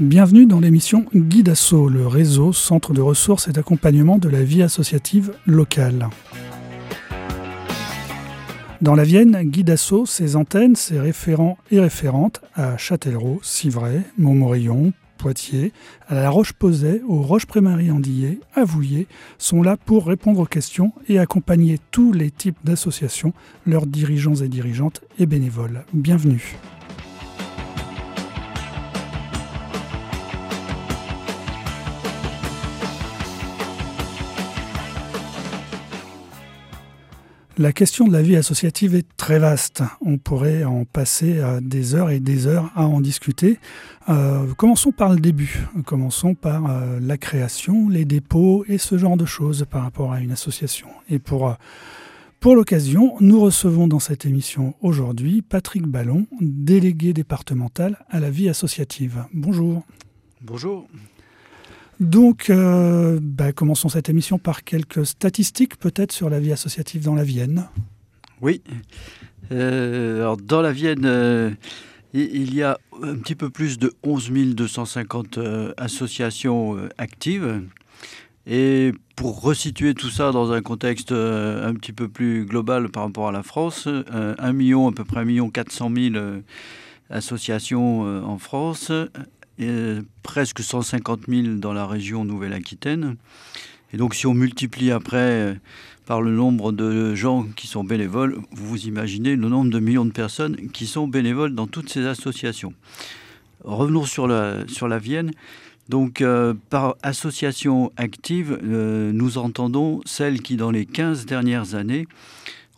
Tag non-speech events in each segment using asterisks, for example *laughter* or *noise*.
Bienvenue dans l'émission Guide le réseau centre de ressources et d'accompagnement de la vie associative locale. Dans la Vienne, Guide ses antennes, ses référents et référentes à Châtellerault, Civray, Montmorillon, Poitiers, à la Roche-Posay, aux Roches-Prémarie-Andillé, à Vouillé, sont là pour répondre aux questions et accompagner tous les types d'associations, leurs dirigeants et dirigeantes et bénévoles. Bienvenue. La question de la vie associative est très vaste. On pourrait en passer des heures et des heures à en discuter. Euh, commençons par le début. Commençons par euh, la création, les dépôts et ce genre de choses par rapport à une association. Et pour, euh, pour l'occasion, nous recevons dans cette émission aujourd'hui Patrick Ballon, délégué départemental à la vie associative. Bonjour. Bonjour. Donc, euh, bah, commençons cette émission par quelques statistiques peut-être sur la vie associative dans la Vienne. Oui. Euh, dans la Vienne, euh, il y a un petit peu plus de 11 250 associations actives. Et pour resituer tout ça dans un contexte un petit peu plus global par rapport à la France, un million, à peu près 1 million 400 000 associations en France, presque 150 000 dans la région Nouvelle-Aquitaine. Et donc si on multiplie après euh, par le nombre de gens qui sont bénévoles, vous vous imaginez le nombre de millions de personnes qui sont bénévoles dans toutes ces associations. Revenons sur la, sur la Vienne. Donc, euh, par association active, euh, nous entendons celles qui, dans les 15 dernières années,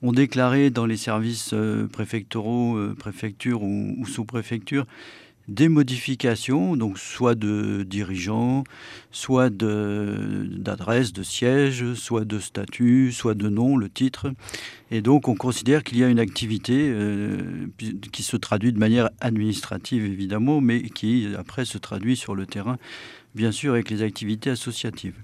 ont déclaré dans les services préfectoraux, préfectures ou sous-préfectures, des modifications, donc soit de dirigeants, soit d'adresse, de, siège, soit de statut, soit de nom, le titre. Et donc on considère qu'il y a une activité euh, qui se traduit de manière administrative évidemment, mais qui après se traduit sur le terrain, bien sûr, avec les activités associatives.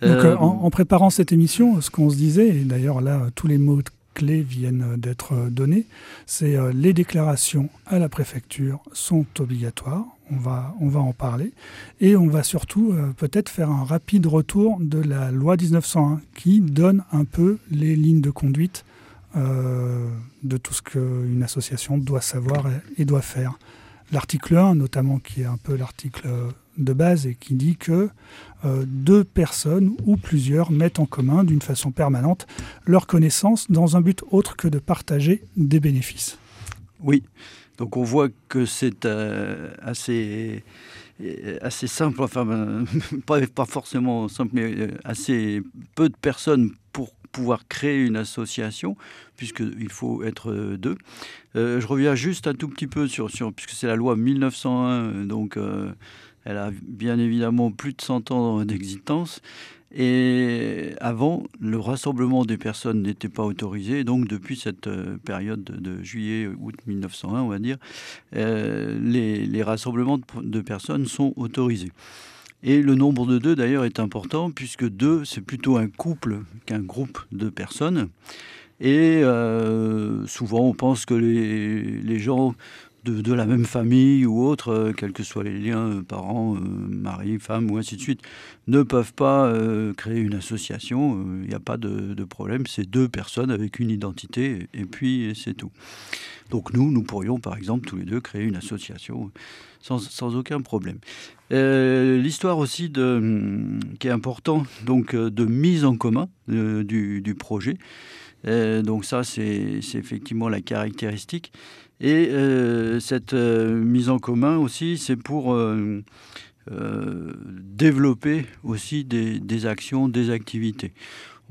Donc, euh, en, en, préparant cette émission, ce qu'on se disait, et d'ailleurs là, tous les mots clés viennent d'être données, c'est euh, les déclarations à la préfecture sont obligatoires. On va, on va en parler. Et on va surtout euh, peut-être faire un rapide retour de la loi 1901 qui donne un peu les lignes de conduite euh, de tout ce qu'une association doit savoir et doit faire. L'article 1, notamment, qui est un peu l'article de base et qui dit que euh, deux personnes ou plusieurs mettent en commun d'une façon permanente leurs connaissances dans un but autre que de partager des bénéfices. Oui, donc on voit que c'est euh, assez euh, assez simple, enfin *laughs* pas, pas, forcément simple, mais assez peu de personnes pour pouvoir créer une association, puisqu'il faut être deux. je reviens juste un tout petit peu sur, sur puisque c'est la loi 1901, donc elle a bien évidemment plus de 100 ans d'existence. Et avant, le rassemblement des personnes n'était pas autorisé. Donc, depuis cette euh, période de, juillet-août 1901, on va dire, euh, les, rassemblements de, personnes sont autorisés. Et le nombre de deux, d'ailleurs, est important, puisque deux, c'est plutôt un couple qu'un groupe de personnes. Et euh, souvent, on pense que les, les gens de, la même famille ou autre, euh, quels que soient les liens, euh, parents, euh, mari, femme ou ainsi de suite, ne peuvent pas créer une association. Il n'y a pas de, problème. C'est deux personnes avec une identité et puis c'est tout. Donc nous, nous pourrions par exemple tous les deux créer une association sans, aucun problème. L'histoire aussi de, hum, qui est important, donc de mise en commun du, du, projet. donc ça, c'est effectivement la caractéristique. Et euh, cette euh, mise en commun aussi, c'est pour euh, développer aussi des, actions, des activités.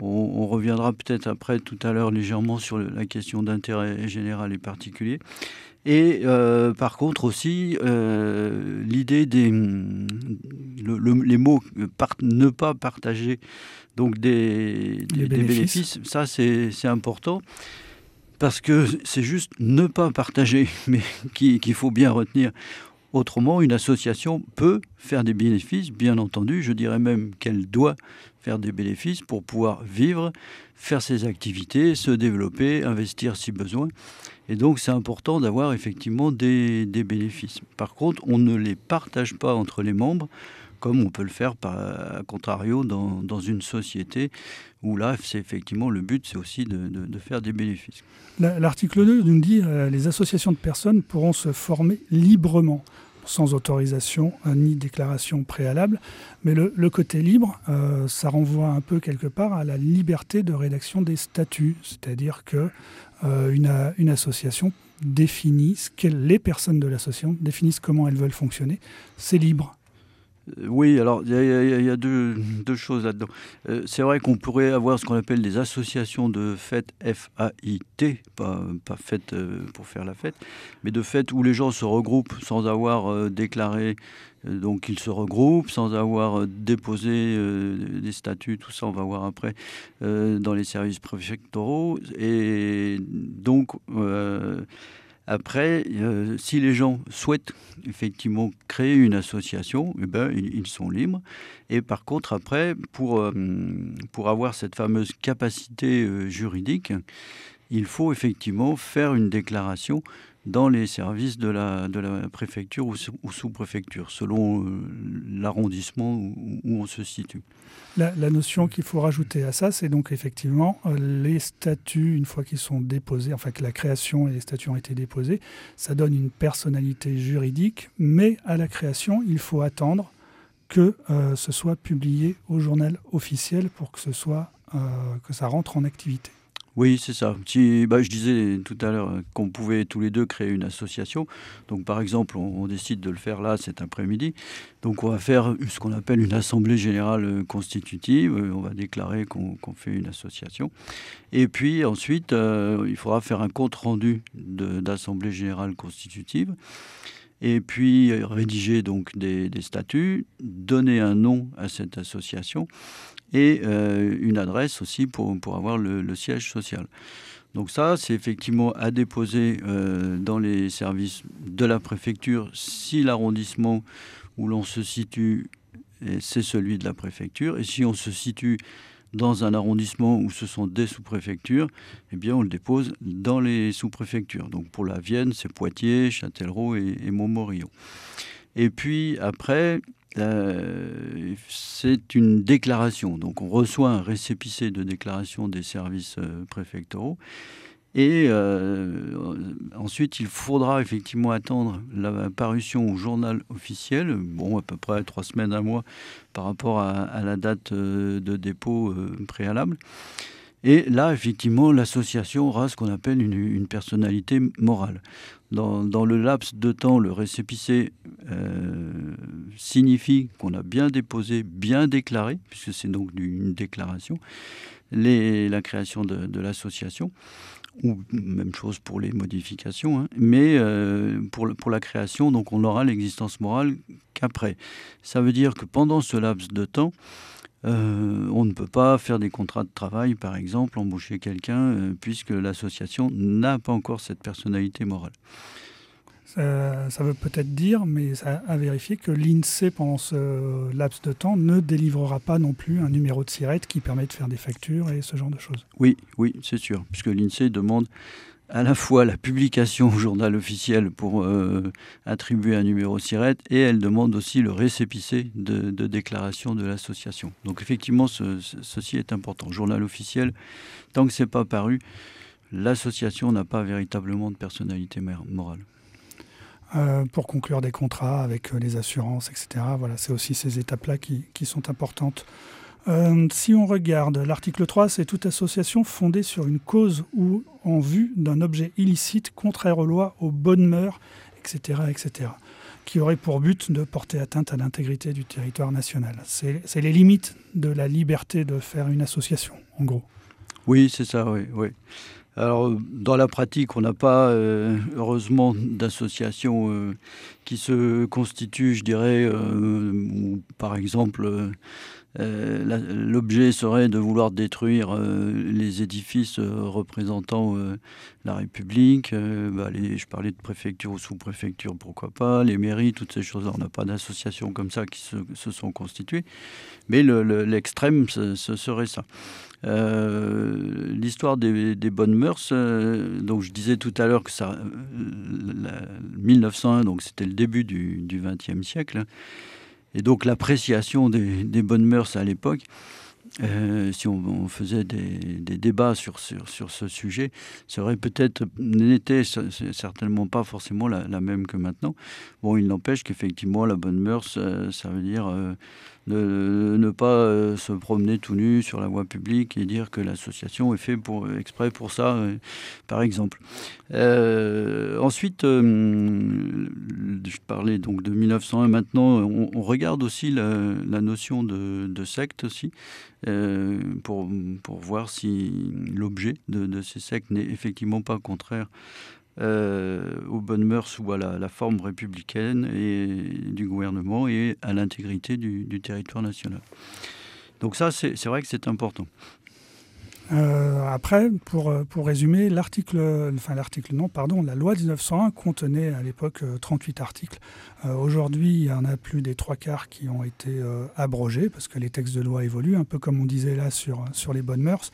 On, reviendra peut-être après tout à l'heure légèrement sur la question d'intérêt général et particulier. Et par contre aussi, l'idée des les mots ne pas partager donc des, des bénéfices, ça c'est important parce que c'est juste ne pas partager, *laughs* mais qu'il faut bien retenir. Autrement, une association peut faire des bénéfices, bien entendu, je dirais même qu'elle doit faire des bénéfices pour pouvoir vivre, faire ses activités, se développer, investir si besoin. Et donc c'est important d'avoir effectivement des, bénéfices. Par contre, on ne les partage pas entre les membres comme on peut le faire par, contrario dans, une société où là, c'est effectivement le but, c'est aussi de, faire des bénéfices. L'article 2 nous dit euh, les associations de personnes pourront se former librement sans autorisation euh, ni déclaration préalable. Mais le, côté libre, euh, ça renvoie un peu quelque part à la liberté de rédaction des statuts. C'est-à-dire que euh, une, association définit, les personnes de l'association définissent comment elles veulent fonctionner. C'est libre. Euh, oui, alors il y, a, deux, choses là-dedans. Euh, c'est vrai qu'on pourrait avoir ce qu'on appelle des associations de fêtes, F-A-I-T, pas, pas fêtes euh, pour faire la fête, mais de fêtes où les gens se regroupent sans avoir déclaré, donc ils se regroupent, sans avoir déposé des statuts, tout ça on va voir après, dans les services préfectoraux. Et donc après, euh, si les gens souhaitent effectivement créer une association, eh ben, ils, sont libres. Et par contre, après, pour, euh, pour avoir cette fameuse capacité euh, juridique, il faut effectivement faire une déclaration dans les services de la, préfecture ou, sous-préfecture, selon euh, l'arrondissement où, on se situe. La, notion qu'il faut rajouter à ça, c'est donc effectivement euh, les statuts, une fois qu'ils sont déposés, enfin que la création et les statuts ont été déposés, ça donne une personnalité juridique, mais à la création, il faut attendre que euh, ce soit publié au journal officiel pour que, ce soit, que ça rentre en activité. Oui, c'est ça. bah, je disais tout à l'heure qu'on pouvait tous les deux créer une association. Donc, par exemple, on, décide de le faire là cet après-midi. Donc, on va faire ce qu'on appelle une assemblée générale constitutive. On va déclarer qu'on fait une association. Et puis ensuite, euh, il faudra faire un compte rendu d'assemblée générale constitutive et puis rédiger donc des, des, statuts, donner un nom à cette association et euh, une adresse aussi pour, pour avoir le, siège social. Donc ça, c'est effectivement à déposer euh, dans les services de la préfecture si l'arrondissement où l'on se situe, c'est celui de la préfecture. Et si on se situe dans un arrondissement où ce sont des sous-préfectures, eh bien on le dépose dans les sous-préfectures. Donc pour la Vienne, c'est Poitiers, Châtellerault et, Montmorillon. Et puis après, euh, c'est une déclaration. Donc on reçoit un récépissé de déclaration des services euh, préfectoraux. Et euh, ensuite, il faudra effectivement attendre la parution au journal officiel, bon, à peu près trois semaines, un mois, par rapport à la date de dépôt préalable. Et là, effectivement, l'association aura ce qu'on appelle une, personnalité morale. Dans, le laps de temps, le récépissé euh, signifie qu'on a bien déposé, bien déclaré, puisque c'est donc une déclaration, la création de, l'association ou même chose pour les modifications, hein. mais euh, pour, la création, donc on n'aura l'existence morale qu'après. Ça veut dire que pendant ce laps de temps, euh, on ne peut pas faire des contrats de travail, par exemple, embaucher quelqu'un, euh, puisque l'association n'a pas encore cette personnalité morale. Ça, veut peut-être dire, mais ça a vérifié que l'INSEE, pendant ce laps de temps, ne délivrera pas non plus un numéro de SIRET qui permet de faire des factures et ce genre de choses. Oui, oui, c'est sûr, puisque l'INSEE demande à la fois la publication au journal officiel pour euh, attribuer un numéro SIRET et elle demande aussi le récépissé de, déclaration de l'association. Donc effectivement, ceci est important. Journal officiel, tant que ce n'est pas paru, l'association n'a pas véritablement de personnalité morale. Euh, pour conclure des contrats avec euh, les assurances, etc. Voilà, c'est aussi ces étapes-là qui, sont importantes. Euh, si on regarde l'article 3, c'est toute association fondée sur une cause ou en vue d'un objet illicite contraire aux lois, aux bonnes mœurs, etc., etc., qui aurait pour but de porter atteinte à l'intégrité du territoire national. C'est les limites de la liberté de faire une association, en gros. Oui, c'est ça, oui. oui. Alors, dans la pratique, on n'a pas, euh, heureusement, d'associations euh, qui se constituent, je dirais, par exemple, l'objet serait de vouloir détruire les édifices représentant la République. Bah, je parlais de préfecture ou sous-préfecture, pourquoi pas, les mairies, toutes ces choses-là. On n'a pas d'associations comme ça qui se, sont constituées. Mais l'extrême, ce, serait ça. L'histoire des, bonnes mœurs, donc je disais tout à l'heure que ça, 1901, donc c'était le début du XXe siècle. Et donc l'appréciation des, bonnes mœurs à l'époque, euh, si on, faisait des, débats sur, sur, ce sujet, serait peut-être, n'était certainement pas forcément la, même que maintenant. Bon, il n'empêche qu'effectivement, la bonne mœurs, ça, veut dire euh, ne, ne pas euh, se promener tout nu sur la voie publique et dire que l'association est faite pour, exprès pour ça, euh, par exemple. Euh, ensuite, je parlais donc de 1901. Maintenant, on, regarde aussi la, notion de, secte aussi, pour, pour voir si l'objet de, de ces sectes n'est effectivement pas contraire euh, aux bonnes mœurs ou à la, forme républicaine et, du gouvernement et à l'intégrité du, territoire national. Donc ça, c'est vrai que c'est important. Euh, après, pour, pour résumer, l'article, enfin l'article non, pardon, la loi 1901 contenait à l'époque 38 euh, articles. Aujourd'hui, il y en a plus des trois quarts qui ont été abrogés parce que les textes de loi évoluent, un peu comme on disait là sur, sur les bonnes mœurs.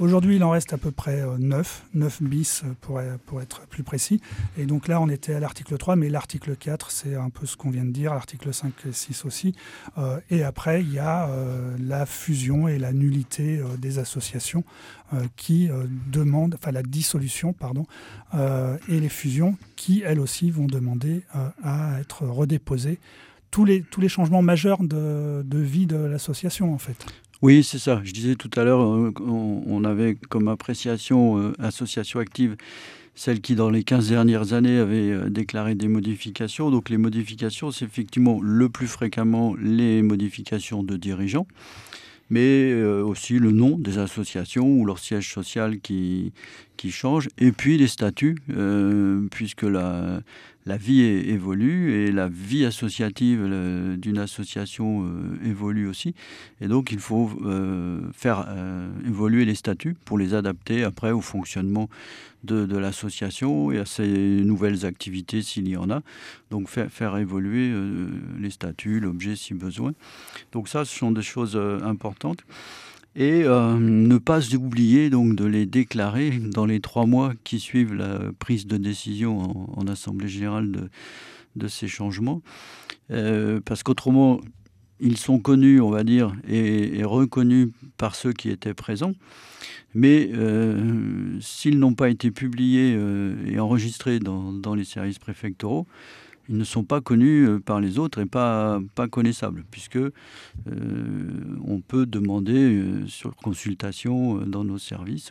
Aujourd'hui, il en reste à peu près 9, euh, 9 bis euh, pour, être plus précis. Et donc là, on était à l'article 3, mais l'article 4, c'est un peu ce qu'on vient de dire, l'article 5 et 6 aussi. Euh, et après, il y a la fusion et la nullité des associations qui demandent, enfin la dissolution, pardon, et les fusions qui, elles aussi, vont demander à être redéposées. Tous les, tous les changements majeurs de vie de l'association, en fait. Oui, c'est ça. Je disais tout à l'heure, euh, on avait comme appréciation euh, association active celle qui, dans les 15 dernières années, avait euh, déclaré des modifications. Donc les modifications, c'est effectivement le plus fréquemment les modifications de dirigeants, mais aussi le nom des associations ou leur siège social qui, qui change, et puis les statuts, puisque la, la vie évolue et la vie associative d'une association euh, évolue aussi. Et donc il faut euh, faire euh, évoluer les statuts pour les adapter après au fonctionnement de, l'association et à ses nouvelles activités s'il y en a. Donc faire, faire évoluer les statuts, l'objet si besoin. Donc ça, ce sont des choses importantes et euh, ne pas oublier donc de les déclarer dans les trois mois qui suivent la prise de décision en, assemblée générale de, ces changements, euh, parce qu'autrement ils sont connus, on va dire, et, reconnus par ceux qui étaient présents, mais euh, s'ils n'ont pas été publiés et enregistrés dans les services préfectoraux, ils ne sont pas connus euh, par les autres et pas, pas connaissables, puisque euh, on peut demander euh, sur consultation dans nos services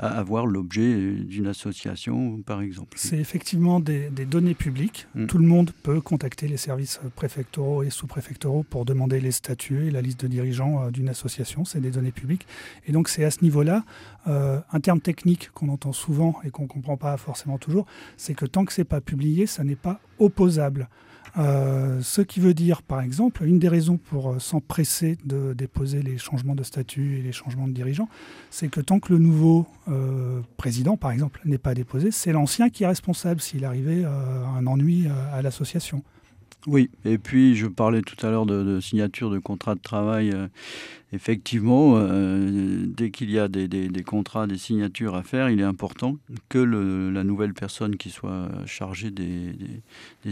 à avoir l'objet d'une association, par exemple. C'est effectivement des, données publiques. Mm. Tout le monde peut contacter les services préfectoraux et sous-préfectoraux pour demander les statuts et la liste de dirigeants d'une association. C'est des données publiques. Et donc c'est à ce niveau-là, un terme technique qu'on entend souvent et qu'on ne comprend pas forcément toujours, c'est que tant que ce n'est pas publié, ça n'est pas opposable. Euh, ce qui veut dire, par exemple, une des raisons pour euh, s'empresser de déposer les changements de statut et les changements de dirigeants, c'est que tant que le nouveau euh, président, par exemple, n'est pas déposé, c'est l'ancien qui est responsable s'il arrivait un ennui à l'association. Oui, et puis je parlais tout à l'heure de, signature de contrat de travail. Euh, effectivement, euh, dès qu'il y a des, contrats, des signatures à faire, il est important que la nouvelle personne qui soit chargée des,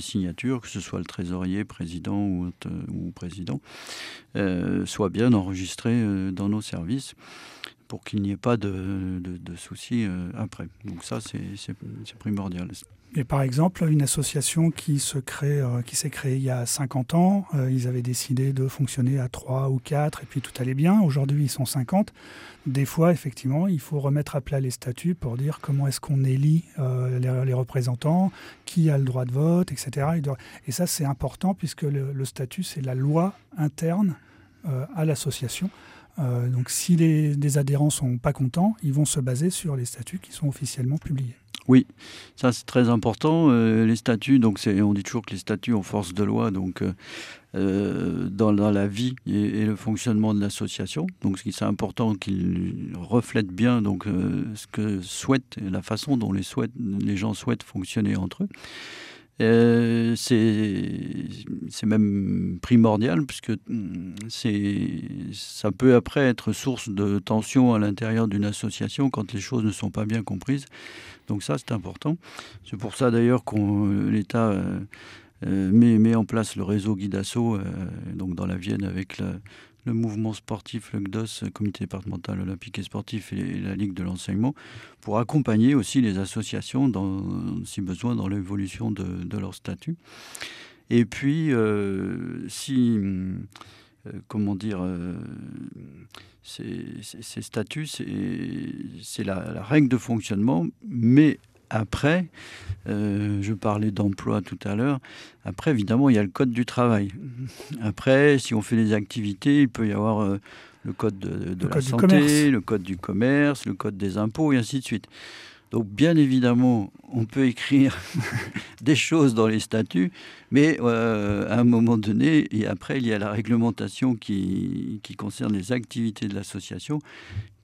signatures, que ce soit le trésorier, président ou, ou président, euh, soit bien enregistrée dans nos services pour qu'il n'y ait pas de, soucis après. Donc ça, c'est primordial. Et par exemple, une association qui euh, s'est créée il y a 50 ans, euh, ils avaient décidé de fonctionner à 3 ou 4 et puis tout allait bien. Aujourd'hui, ils sont 50. Des fois, effectivement, il faut remettre à plat les statuts pour dire comment est-ce qu'on élit euh, les, représentants, qui a le droit de vote, etc. Et ça, c'est important puisque le, statut, c'est la loi interne à l'association. Donc si les, les adhérents sont pas contents, ils vont se baser sur les statuts qui sont officiellement publiés. Oui, ça c'est très important. Euh, les statuts, donc on dit toujours que les statuts ont force de loi, donc euh, dans, la vie et, le fonctionnement de l'association. Donc, c'est important qu'il reflète bien donc, ce que souhaite, la façon dont les, souhaitent, les gens souhaitent fonctionner entre eux. Euh, c'est même primordial puisque mm, ça peut après être source de tension à l'intérieur d'une association quand les choses ne sont pas bien comprises. Donc ça, c'est important. C'est pour ça d'ailleurs que l'État euh, euh, met, met, en place le réseau Guidasso, donc dans la Vienne avec la, le mouvement sportif, le GDOS, Comité départemental olympique et sportif et la Ligue de l'enseignement, pour accompagner aussi les associations, dans, si besoin, dans l'évolution de, leur statut. Et puis, euh, si, euh, comment dire, euh, ces, statuts, c'est la, la, règle de fonctionnement, mais après, euh, je parlais d'emploi tout à l'heure, après évidemment il y a le code du travail. Après, si on fait des activités, il peut y avoir euh, le code de, la santé, le code du commerce, le code des impôts et ainsi de suite. Donc bien évidemment, on peut écrire *laughs* des choses dans les statuts, mais euh, à un moment donné, et après, il y a la réglementation qui, qui concerne les activités de l'association,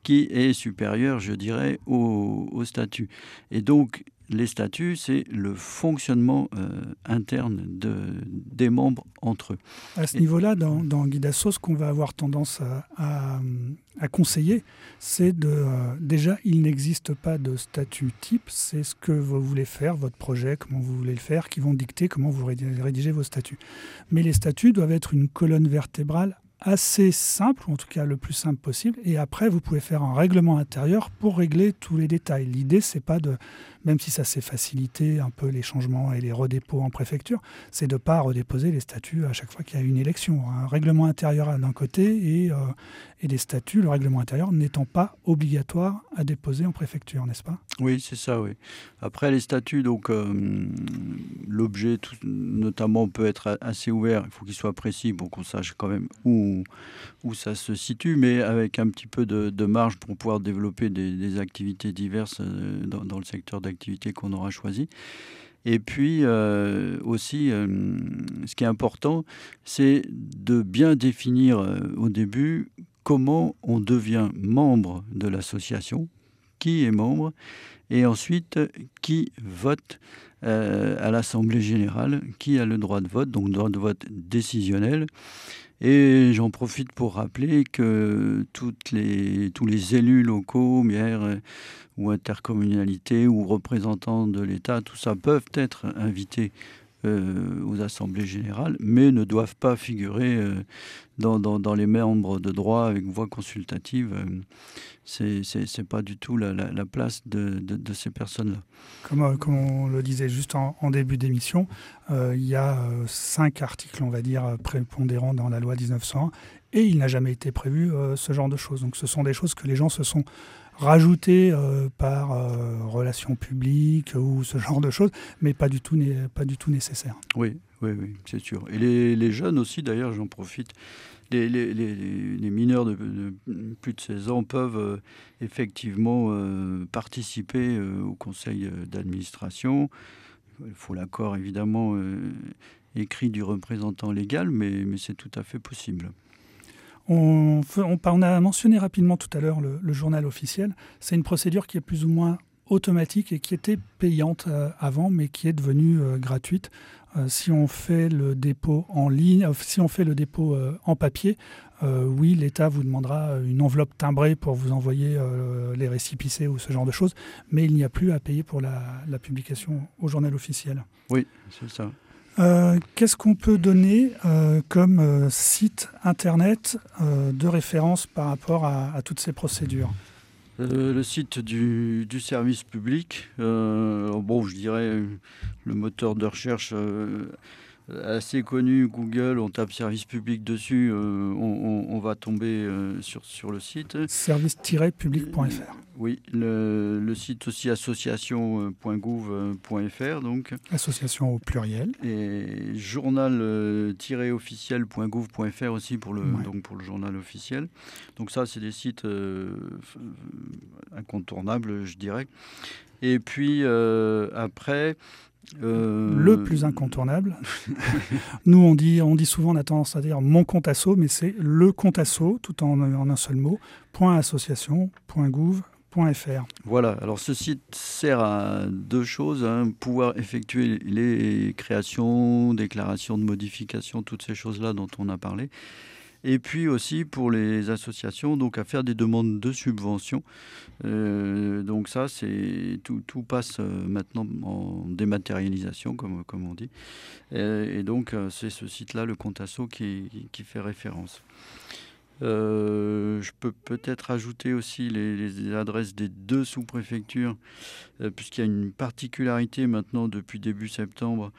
qui est supérieur, je dirais, au, statut. Et donc, les statuts, c'est le fonctionnement euh, interne de, des membres entre eux. À ce niveau-là, dans, dans Guidasso, ce qu'on va avoir tendance à, à, conseiller, c'est de... Euh, déjà, il n'existe pas de statut type, c'est ce que vous voulez faire, votre projet, comment vous voulez le faire, qui vont dicter comment vous rédigez vos statuts. Mais les statuts doivent être une colonne vertébrale assez simple, ou en tout cas le plus simple possible. Et après, vous pouvez faire un règlement intérieur pour régler tous les détails. L'idée, c'est pas de même si ça s'est facilité un peu les changements et les redépôts en préfecture, c'est de pas redéposer les statuts à chaque fois qu'il y a une élection. Un règlement intérieur d'un côté et, euh, et des statuts, le règlement intérieur n'étant pas obligatoire à déposer en préfecture, n'est-ce pas? Oui, c'est ça, oui. Après, les statuts, donc euh, l'objet notamment peut être assez ouvert, il faut qu'il soit précis pour qu'on sache quand même où, où ça se situe, mais avec un petit peu de, marge pour pouvoir développer des, activités diverses euh, dans, le secteur d'activité activité qu'on aura choisi. Et puis euh, aussi, euh, ce qui est important, c'est de bien définir au début comment on devient membre de l'association, qui est membre, et ensuite qui vote à l'Assemblée générale, qui a le droit de vote, donc droit de vote décisionnel. Et j'en profite pour rappeler que toutes les, tous les élus locaux, maires ou intercommunalités ou représentants de l'État, tout ça peuvent être invités euh, aux assemblées générales, mais ne doivent pas figurer euh, dans, les membres de droit avec voix consultative. Euh, c'est c'est pas du tout la, la, place de, ces personnes-là. Comme, on le disait juste en, début d'émission, il y a cinq articles, on va dire, prépondérants dans la loi 1901, et il n'a jamais été prévu ce genre de choses. Donc ce sont des choses que les gens se sont rajouté euh, par euh, relations publiques ou ce genre de choses, mais pas du tout, pas du tout nécessaire. Oui, oui, oui, c'est sûr. Et les, jeunes aussi, d'ailleurs, j'en profite. Les, mineurs de, plus de 16 ans peuvent euh, effectivement participer au conseil d'administration. Il faut l'accord évidemment écrit du représentant légal, mais c'est tout à fait possible. On, a mentionné rapidement tout à l'heure le, journal officiel. C'est une procédure qui est plus ou moins automatique et qui était payante euh, avant, mais qui est devenue euh, gratuite. Euh, si on fait le dépôt en ligne, si on fait le dépôt en papier, oui, l'État vous demandera une enveloppe timbrée pour vous envoyer les récipicés ou ce genre de choses, mais il n'y a plus à payer pour la, la publication au journal officiel. Oui, c'est ça. Euh, qu'est-ce qu'on peut donner euh, comme euh, site internet de référence par rapport à, toutes ces procédures? Le site du, du service public, bon, je dirais le moteur de recherche assez connu, Google, on tape service public dessus, euh, on, va tomber euh, sur, sur le site. Service-public.fr. Oui, le, site aussi association.gouv.fr. Donc. Association au pluriel. Et journal-officiel.gouv.fr aussi pour le, donc pour le journal officiel. Donc ça, c'est des sites euh, incontournables, je dirais. Et puis après, Le plus incontournable. *laughs* Nous, on dit, on dit souvent, on a tendance à dire mon compte asso, mais c'est le compte asso, tout en, en un seul mot, point association, point gouv, voilà, alors ce site sert à deux choses, hein. pouvoir effectuer les créations, déclarations de modifications, toutes ces choses-là dont on a parlé. Et puis aussi pour les associations, donc à faire des demandes de subventions. Euh, donc ça, c'est tout, passe euh, maintenant en dématérialisation, comme, comme on dit. Et, donc euh, c'est ce site-là, le Contasso, qui, qui fait référence. Euh, je peux peut-être ajouter aussi les, adresses des deux sous-préfectures, euh, puisqu'il y a une particularité maintenant depuis début septembre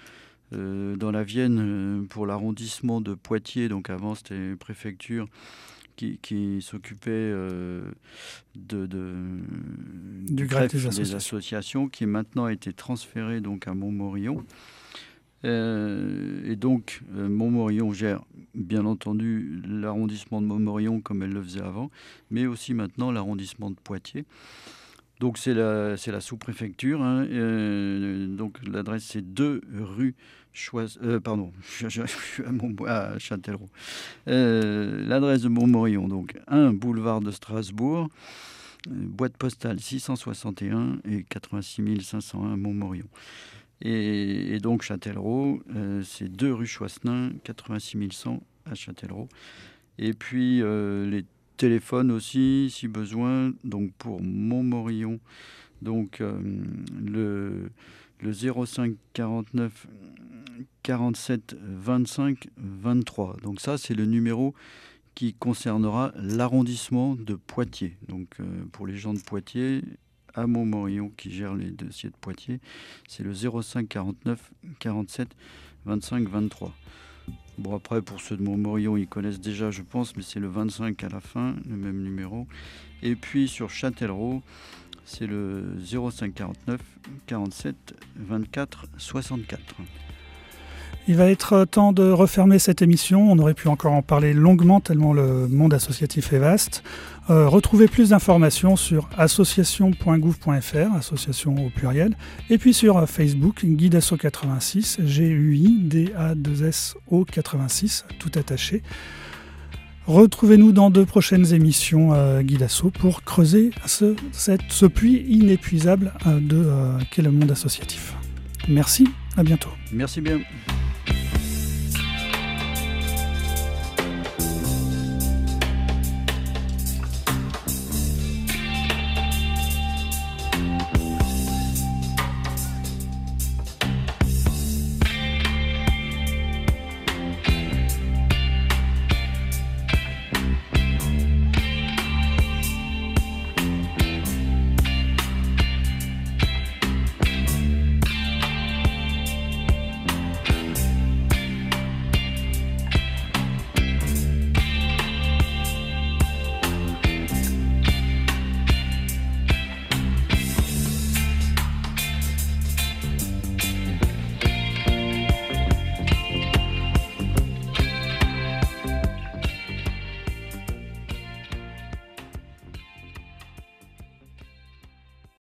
euh, dans la Vienne pour l'arrondissement de Poitiers. Donc avant, c'était préfecture qui, qui s'occupait de, du greffe des associations. qui maintenant a été transférée donc à Montmorillon. Euh, et donc, euh, Montmorillon gère bien entendu l'arrondissement de Montmorillon comme elle le faisait avant, mais aussi maintenant l'arrondissement de Poitiers. Donc c'est la, la sous-préfecture. Hein, euh, donc l'adresse c'est 2 rue Choise, pardon, *laughs* je, suis à, Châtellerault. l'adresse de Montmorillon, donc 1 boulevard de Strasbourg, boîte postale 661 et 86 501 Montmorillon. Et, donc Châtellerault, euh, c'est 2 rue Choissenin, 86 100 à Châtellerault. Et puis euh, les téléphones aussi, si besoin, donc pour Montmorillon, donc euh, le, le 05 49 47 25 23. Donc ça, c'est le numéro qui concernera l'arrondissement de Poitiers. Donc pour les gens de Poitiers, à Montmorillon qui gère les dossiers de Poitiers. C'est le 05 49 47 25 23. Bon, après, pour ceux de Montmorillon, ils connaissent déjà, je pense, mais c'est le 25 à la fin, le même numéro. Et puis sur Châtellerault, c'est le 05 49 47 24 64. Il va être temps de refermer cette émission. On aurait pu encore en parler longuement tellement le monde associatif est vaste. Euh, retrouvez plus d'informations sur association.gouv.fr, association au pluriel, et puis sur euh, Facebook, Guidasso 86, G-U-I-D-A-2-S-O 86, tout attaché. Retrouvez-nous dans deux prochaines émissions euh, pour creuser ce, puits inépuisable de qu'est le monde associatif. Merci, à bientôt. Merci bien.